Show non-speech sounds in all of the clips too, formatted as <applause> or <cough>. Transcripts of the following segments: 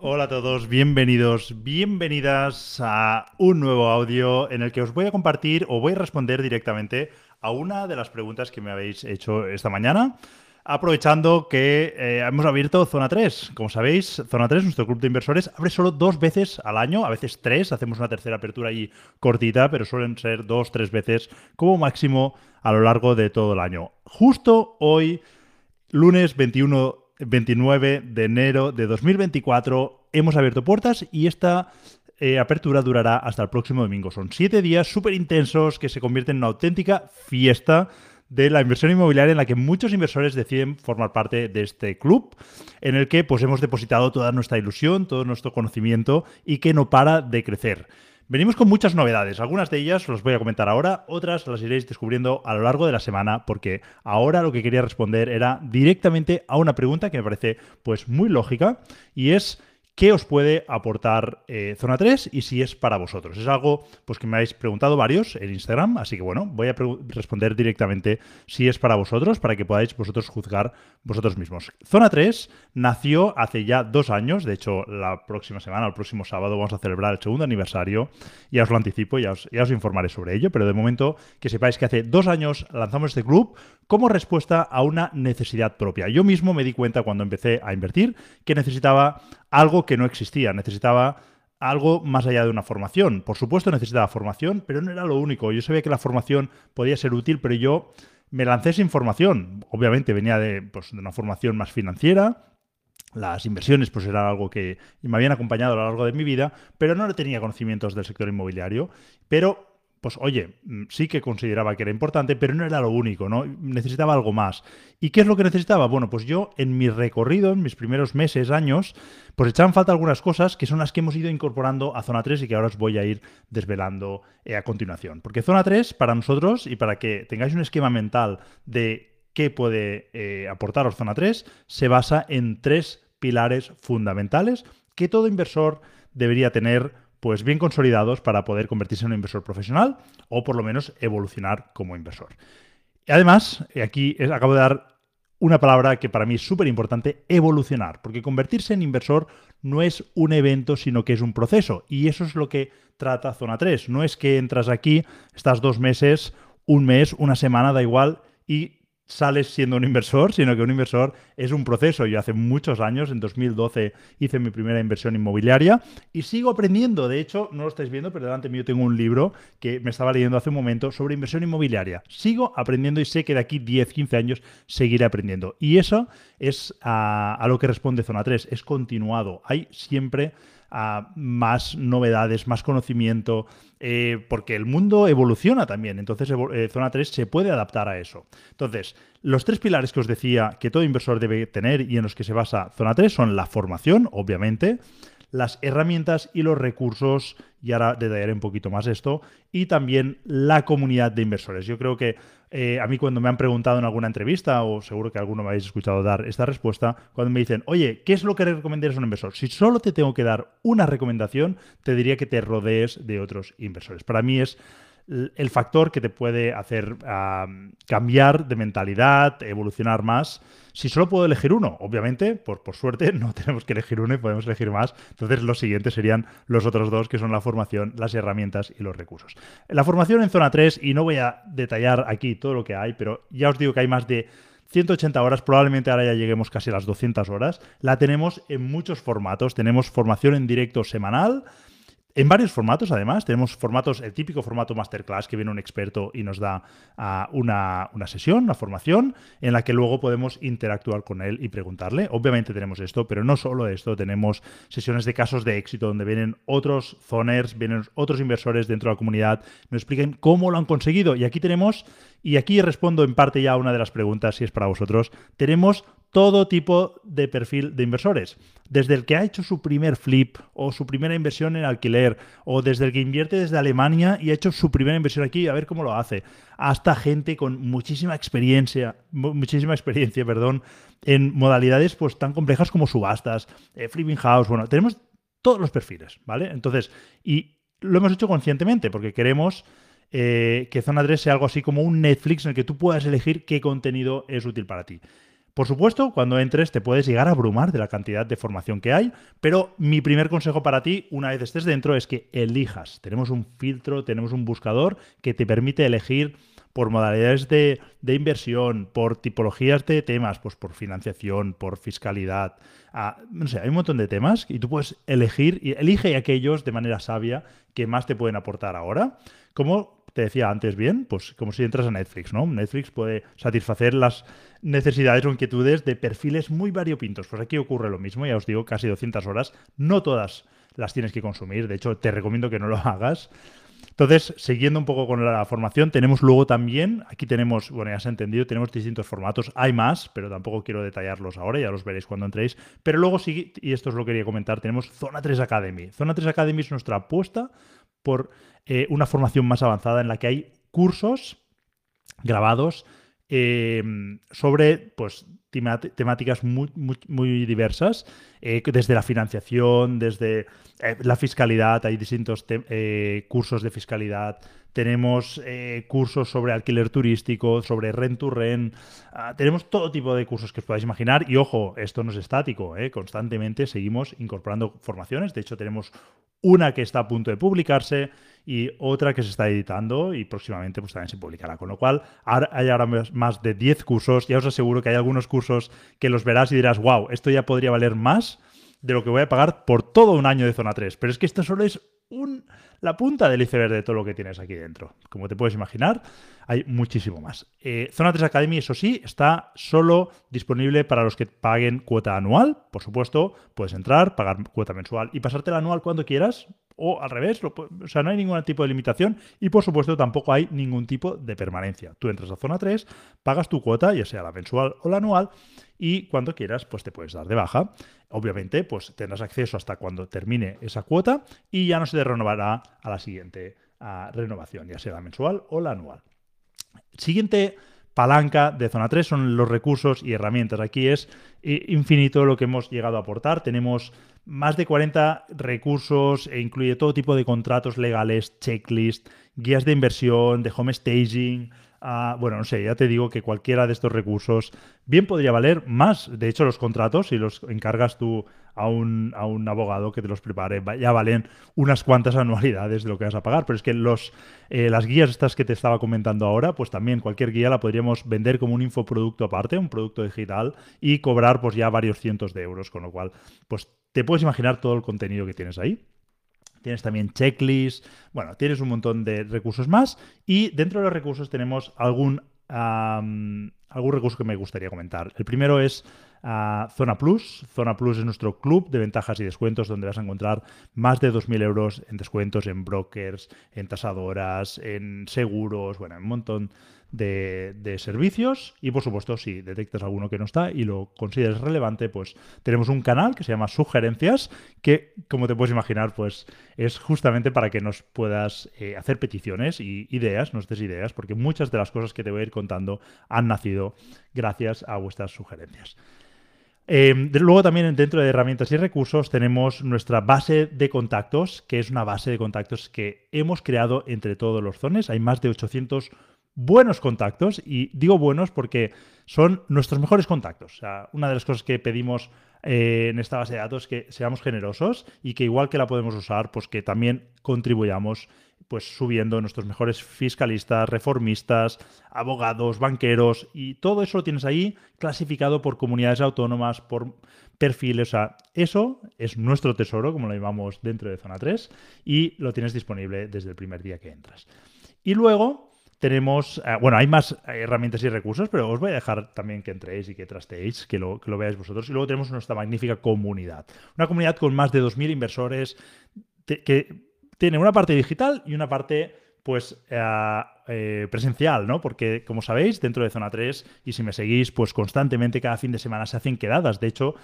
Hola a todos, bienvenidos, bienvenidas a un nuevo audio en el que os voy a compartir o voy a responder directamente a una de las preguntas que me habéis hecho esta mañana. Aprovechando que eh, hemos abierto Zona 3. Como sabéis, Zona 3, nuestro club de inversores, abre solo dos veces al año, a veces tres. Hacemos una tercera apertura ahí cortita, pero suelen ser dos, tres veces como máximo a lo largo de todo el año. Justo hoy, lunes 21 29 de enero de 2024 hemos abierto puertas y esta eh, apertura durará hasta el próximo domingo. Son siete días súper intensos que se convierten en una auténtica fiesta de la inversión inmobiliaria en la que muchos inversores deciden formar parte de este club, en el que pues, hemos depositado toda nuestra ilusión, todo nuestro conocimiento y que no para de crecer. Venimos con muchas novedades, algunas de ellas os voy a comentar ahora, otras las iréis descubriendo a lo largo de la semana porque ahora lo que quería responder era directamente a una pregunta que me parece pues muy lógica y es qué os puede aportar eh, Zona 3 y si es para vosotros. Es algo pues, que me habéis preguntado varios en Instagram, así que bueno, voy a responder directamente si es para vosotros, para que podáis vosotros juzgar vosotros mismos. Zona 3 nació hace ya dos años, de hecho la próxima semana, el próximo sábado, vamos a celebrar el segundo aniversario, ya os lo anticipo, ya os, ya os informaré sobre ello, pero de momento que sepáis que hace dos años lanzamos este club como respuesta a una necesidad propia. Yo mismo me di cuenta cuando empecé a invertir que necesitaba algo que no existía, necesitaba algo más allá de una formación. Por supuesto necesitaba formación, pero no era lo único. Yo sabía que la formación podía ser útil, pero yo me lancé sin formación. Obviamente venía de, pues, de una formación más financiera, las inversiones pues era algo que me habían acompañado a lo largo de mi vida, pero no tenía conocimientos del sector inmobiliario. Pero pues oye, mm, sí que consideraba que era importante, pero no era lo único, ¿no? Necesitaba algo más. ¿Y qué es lo que necesitaba? Bueno, pues yo en mi recorrido, en mis primeros meses, años, pues echaban falta algunas cosas que son las que hemos ido incorporando a Zona 3 y que ahora os voy a ir desvelando eh, a continuación. Porque Zona 3, para nosotros, y para que tengáis un esquema mental de qué puede eh, aportaros Zona 3, se basa en tres pilares fundamentales que todo inversor debería tener pues bien consolidados para poder convertirse en un inversor profesional o por lo menos evolucionar como inversor. Además, aquí acabo de dar una palabra que para mí es súper importante, evolucionar, porque convertirse en inversor no es un evento, sino que es un proceso. Y eso es lo que trata Zona 3. No es que entras aquí, estás dos meses, un mes, una semana, da igual, y sales siendo un inversor, sino que un inversor es un proceso. Yo hace muchos años, en 2012, hice mi primera inversión inmobiliaria y sigo aprendiendo. De hecho, no lo estáis viendo, pero delante mío tengo un libro que me estaba leyendo hace un momento sobre inversión inmobiliaria. Sigo aprendiendo y sé que de aquí 10, 15 años seguiré aprendiendo. Y eso es a, lo que responde Zona 3, es continuado. Hay siempre más novedades, más conocimiento, eh, porque el mundo evoluciona también. Entonces, eh, Zona 3 se puede adaptar a eso. Entonces, los tres pilares que os decía que todo inversor debe tener y en los que se basa Zona 3 son la formación, obviamente, las herramientas y los recursos, y ahora detallaré un poquito más esto, y también la comunidad de inversores. Yo creo que eh, a mí cuando me han preguntado en alguna entrevista, o seguro que alguno me habéis escuchado dar esta respuesta, cuando me dicen, oye, ¿qué es lo que recomendarías a un inversor? Si solo te tengo que dar una recomendación, te diría que te rodees de otros inversores. Para mí es el factor que te puede hacer cambiar de mentalidad, evolucionar más. Si solo puedo elegir uno, obviamente, por, por suerte <laughs> no tenemos que elegir uno y podemos elegir más. Entonces los siguientes serían los otros dos, que son la formación, las herramientas y los recursos. La formación en zona 3, y no voy a detallar aquí todo lo que hay, pero ya os digo que hay más de 180 horas, probablemente ahora ya lleguemos casi a las 200 horas. La tenemos en muchos formatos. Tenemos formación en directo semanal, en varios formatos, además. Tenemos formatos, el típico formato masterclass que viene un experto y nos da ah, una, una, sesión, una formación, en la que luego podemos interactuar con él y preguntarle. Obviamente tenemos esto, pero no solo esto, tenemos sesiones de casos de éxito donde vienen otros zoners, vienen otros inversores dentro de la comunidad, nos expliquen cómo lo han conseguido. Y aquí tenemos, y aquí respondo en parte ya a una de las preguntas, si es para vosotros, tenemos todo tipo de perfil de inversores. Desde el que ha hecho su primer flip o su primera inversión en alquiler, o desde el que invierte desde Alemania y ha hecho su primera inversión aquí, a ver cómo lo hace, hasta gente con muchísima experiencia, muchísima experiencia, perdón, en modalidades pues tan complejas como subastas, eh, flipping house, bueno, tenemos todos los perfiles, ¿vale? Entonces, y lo hemos hecho conscientemente porque queremos eh, que Zona 3 sea algo así como un Netflix en el que tú puedas elegir qué contenido es útil para ti. Por supuesto, cuando entres te puedes llegar a abrumar de la cantidad de formación que hay, pero mi primer consejo para ti, una vez estés dentro, es que elijas. Tenemos un filtro, tenemos un buscador que te permite elegir por modalidades de, inversión, por tipologías de temas, pues por financiación, por fiscalidad. No sé, hay un montón de temas y tú puedes elegir y elige aquellos de manera sabia que más te pueden aportar ahora. Como te decía antes bien, pues como si entras a Netflix, ¿no? Netflix puede satisfacer las necesidades o inquietudes de perfiles muy variopintos. Pues aquí ocurre lo mismo, ya os digo, casi 200 horas. No todas las tienes que consumir, de hecho te recomiendo que no lo <laughs> hagas. Entonces, siguiendo un poco con la formación, tenemos luego también, aquí tenemos, bueno, ya se ha entendido, tenemos distintos formatos, hay más, pero tampoco quiero detallarlos ahora, ya los veréis cuando entréis. Pero luego sí, y esto os lo quería comentar, tenemos Zona 3 Academy. Zona 3 Academy es nuestra apuesta por eh, una formación más avanzada en la que hay cursos grabados eh, sobre pues, temáticas muy, muy, diversas, eh, desde la financiación, desde la fiscalidad, hay distintos cursos de fiscalidad, tenemos cursos sobre alquiler turístico, sobre rent to rent, ah, tenemos todo tipo de cursos que os podáis imaginar y ojo, esto no es estático, constantemente seguimos incorporando formaciones, de hecho tenemos una que está a punto de publicarse y otra que se está editando y próximamente pues también se publicará. Con lo cual hay ahora más de 10 cursos. Ya os aseguro que hay algunos cursos que los verás y dirás, wow, esto ya podría valer más de lo que voy a pagar por todo un año de zona 3. Pero es que esto solo es un, la punta del iceberg de todo lo que tienes aquí dentro. Como te puedes imaginar, hay muchísimo más. Eh, zona 3 Academy, eso sí, está solo disponible para los que paguen cuota anual. Por supuesto, puedes entrar, pagar cuota mensual y pasarte la anual cuando quieras o al revés, o sea, no hay ningún tipo de limitación y por supuesto tampoco hay ningún tipo de permanencia. Tú entras a zona 3, pagas tu cuota, ya sea la mensual o la anual, y cuando quieras, pues te puedes dar de baja. Obviamente, pues tendrás acceso hasta cuando termine esa cuota y ya no se te renovará a la siguiente renovación, ya sea la mensual o la anual. Siguiente palanca de zona 3 son los recursos y herramientas. Aquí es eh, infinito lo que hemos llegado a aportar. Tenemos más de 40 recursos e incluye todo tipo de contratos legales, checklist, guías de inversión, de home staging. Bueno, no sé, ya te digo que cualquiera de estos recursos bien podría valer más. De hecho, los contratos, si los encargas tú a un, a un abogado que te los prepare, ya valen unas cuantas <laughs> anualidades de lo que vas a pagar. Pero es que los, eh, las guías estas que te estaba comentando ahora, pues también cualquier guía la podríamos vender como un infoproducto aparte, un producto digital, y cobrar pues ya varios cientos de euros. Con lo cual, pues te puedes imaginar todo el contenido que tienes ahí. Tienes también checklists, bueno, tienes un montón de recursos más y dentro de los recursos tenemos algún, algún recurso que me gustaría comentar. El primero es ah, Zona Plus. Zona Plus es nuestro club de ventajas y descuentos donde vas a encontrar más de 2.000 euros en descuentos en brokers, en tasadoras, en seguros, bueno, un montón de, servicios y por supuesto si detectas alguno que no está y lo consideres relevante pues tenemos un canal que se llama sugerencias que como te puedes imaginar pues es justamente para que nos puedas eh, hacer peticiones y ideas, nos des ideas porque muchas de las cosas que te voy a ir contando han nacido gracias a vuestras sugerencias. Em, luego también dentro de herramientas y recursos tenemos nuestra base de contactos, que es una base de contactos que hemos creado entre todos los zones. Hay más de 800 buenos contactos y digo buenos porque son nuestros mejores contactos. O sea, una de las cosas que pedimos eh, en esta base de datos es que seamos generosos y que igual que la podemos usar, pues que también contribuyamos pues subiendo nuestros mejores fiscalistas, reformistas, abogados, banqueros y todo eso lo tienes ahí clasificado por comunidades autónomas, por perfiles, o sea, eso es nuestro tesoro, como lo llamamos dentro de Zona 3 y lo tienes disponible desde el primer día que entras. Y luego tenemos, eh, bueno, hay más herramientas y recursos, pero os voy a dejar también que entréis y que trasteéis, que lo, que lo veáis vosotros. Y luego tenemos nuestra magnífica comunidad. Una comunidad con más de 2.000 inversores que tiene una parte digital y una parte pues eh, eh, presencial, ¿no? Porque, como sabéis, dentro de Zona 3, y si me seguís, pues constantemente cada fin de semana se hacen quedadas. De hecho,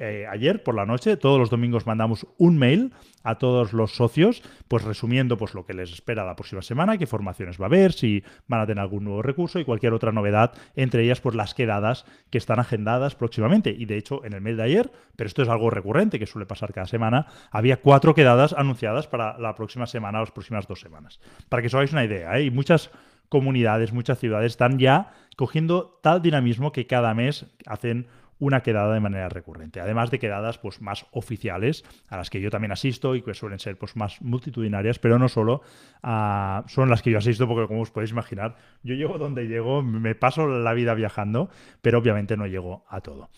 eh, ayer por la noche, todos los domingos mandamos un mail a todos los socios, pues resumiendo pues lo que les espera la próxima semana, qué formaciones va a haber, si van a tener algún nuevo recurso y cualquier otra novedad, entre ellas pues las quedadas que están agendadas próximamente. Y de hecho, en el mail de ayer, pero esto es algo recurrente que suele pasar cada semana, había cuatro quedadas anunciadas para la próxima semana las próximas dos semanas. Para que os hagáis una idea, hay ¿eh? muchas comunidades, muchas ciudades están ya cogiendo tal dinamismo que cada mes hacen una quedada de manera recurrente. Además de quedadas pues, más oficiales, a las que yo también asisto y que suelen ser pues, más multitudinarias, pero no solo uh, son las que yo asisto, porque como os podéis imaginar, yo llego donde llego, me paso la vida viajando, pero obviamente no llego a todo.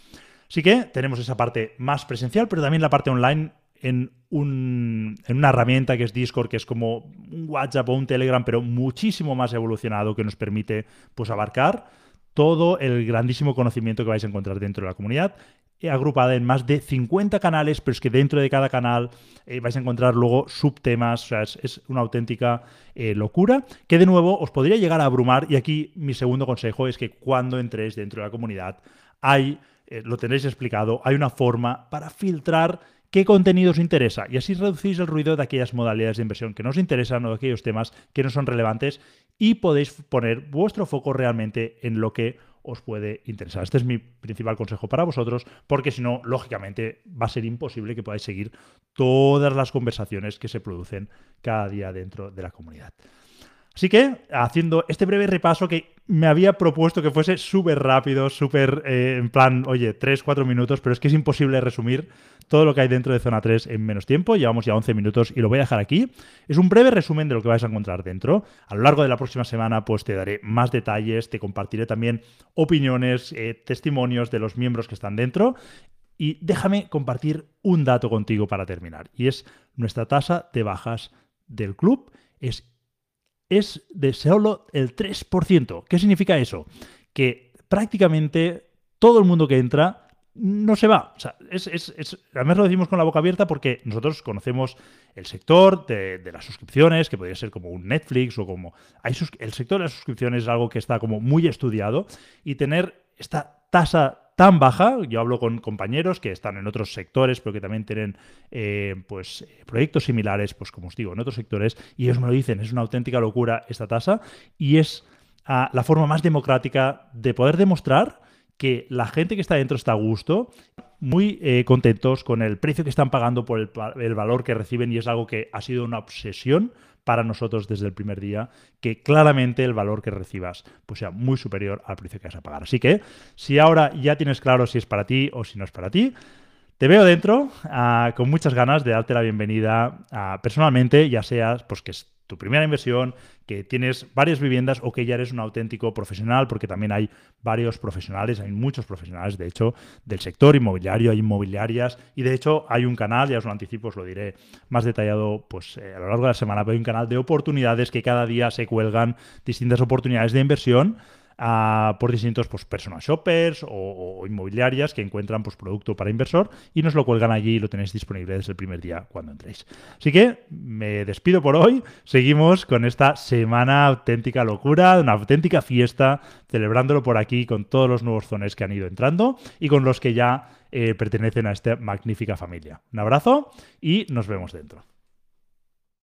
Así que tenemos esa parte más presencial, pero también la parte online en, un, en, una herramienta que es Discord, que es como un WhatsApp o un Telegram, pero muchísimo más evolucionado, que nos permite pues, abarcar todo el grandísimo conocimiento que vais a encontrar dentro de la comunidad, eh, agrupada en más de 50 canales, pero es que dentro de cada canal eh, vais a encontrar luego subtemas, o sea, es, una auténtica eh, locura, que de nuevo os podría llegar a abrumar, y aquí mi segundo consejo es que cuando entréis dentro de la comunidad, hay, lo tenéis explicado, hay una forma para filtrar qué contenido os interesa y así reducís el ruido de aquellas modalidades de inversión que no os interesan o de aquellos temas que no son relevantes y podéis poner vuestro foco realmente en lo que os puede interesar. Este es mi principal consejo para vosotros, porque si no, lógicamente, va a ser imposible que podáis seguir todas las conversaciones que se producen cada día dentro de la comunidad. Así que, haciendo este breve repaso que me había propuesto que fuese súper rápido, súper eh, en plan, oye, 3, 4 minutos, pero es que es imposible resumir todo lo que hay dentro de Zona 3 en menos tiempo. Llevamos ya 11 minutos y lo voy a dejar aquí. Es un breve resumen de lo que vais a encontrar dentro. A lo largo de la próxima semana, pues te daré más detalles, te compartiré también opiniones, eh, testimonios de los miembros que están dentro. Y déjame compartir un dato contigo para terminar. Y es nuestra tasa de bajas del club. Es es de solo el 3%. ¿Qué significa eso? Que prácticamente todo el mundo que entra no se va. O sea, es, es, además lo decimos con la boca abierta porque nosotros conocemos el sector de, las suscripciones, que podría ser como un Netflix o como... Hay el sector de las suscripciones es algo que está como muy estudiado y tener esta tasa tan baja. Yo hablo con compañeros que están en otros sectores, pero que también tienen eh, pues, proyectos similares, pues como os digo, en otros sectores, y ellos me lo dicen, es una auténtica locura esta tasa y es ah, la forma más democrática de poder demostrar que la gente que está dentro está a gusto, muy eh, contentos con el precio que están pagando por el, el, valor que reciben y es algo que ha sido una obsesión para nosotros desde el primer día, que claramente el valor que recibas pues sea muy superior al precio que vas a pagar. Así que si ahora ya tienes claro si es para ti o si no es para ti, te veo dentro uh, con muchas ganas de darte la bienvenida uh, personalmente, ya seas pues que tu primera inversión, que tienes varias viviendas o que ya eres un auténtico profesional, porque también hay varios profesionales, hay muchos profesionales, de hecho, del sector inmobiliario, hay inmobiliarias y de hecho hay un canal, ya os lo anticipo, os lo diré más detallado pues eh, a lo largo de la semana, pero hay un canal de oportunidades que cada día se cuelgan distintas oportunidades de inversión por distintos pues, personal shoppers o, inmobiliarias que encuentran pues, producto para inversor y nos lo cuelgan allí y lo tenéis disponible desde el primer día cuando entréis. Así que me despido por hoy. Seguimos con esta semana auténtica locura, una auténtica fiesta, celebrándolo por aquí con todos los nuevos zones que han ido entrando y con los que ya eh, pertenecen a esta magnífica familia. Un abrazo y nos vemos dentro.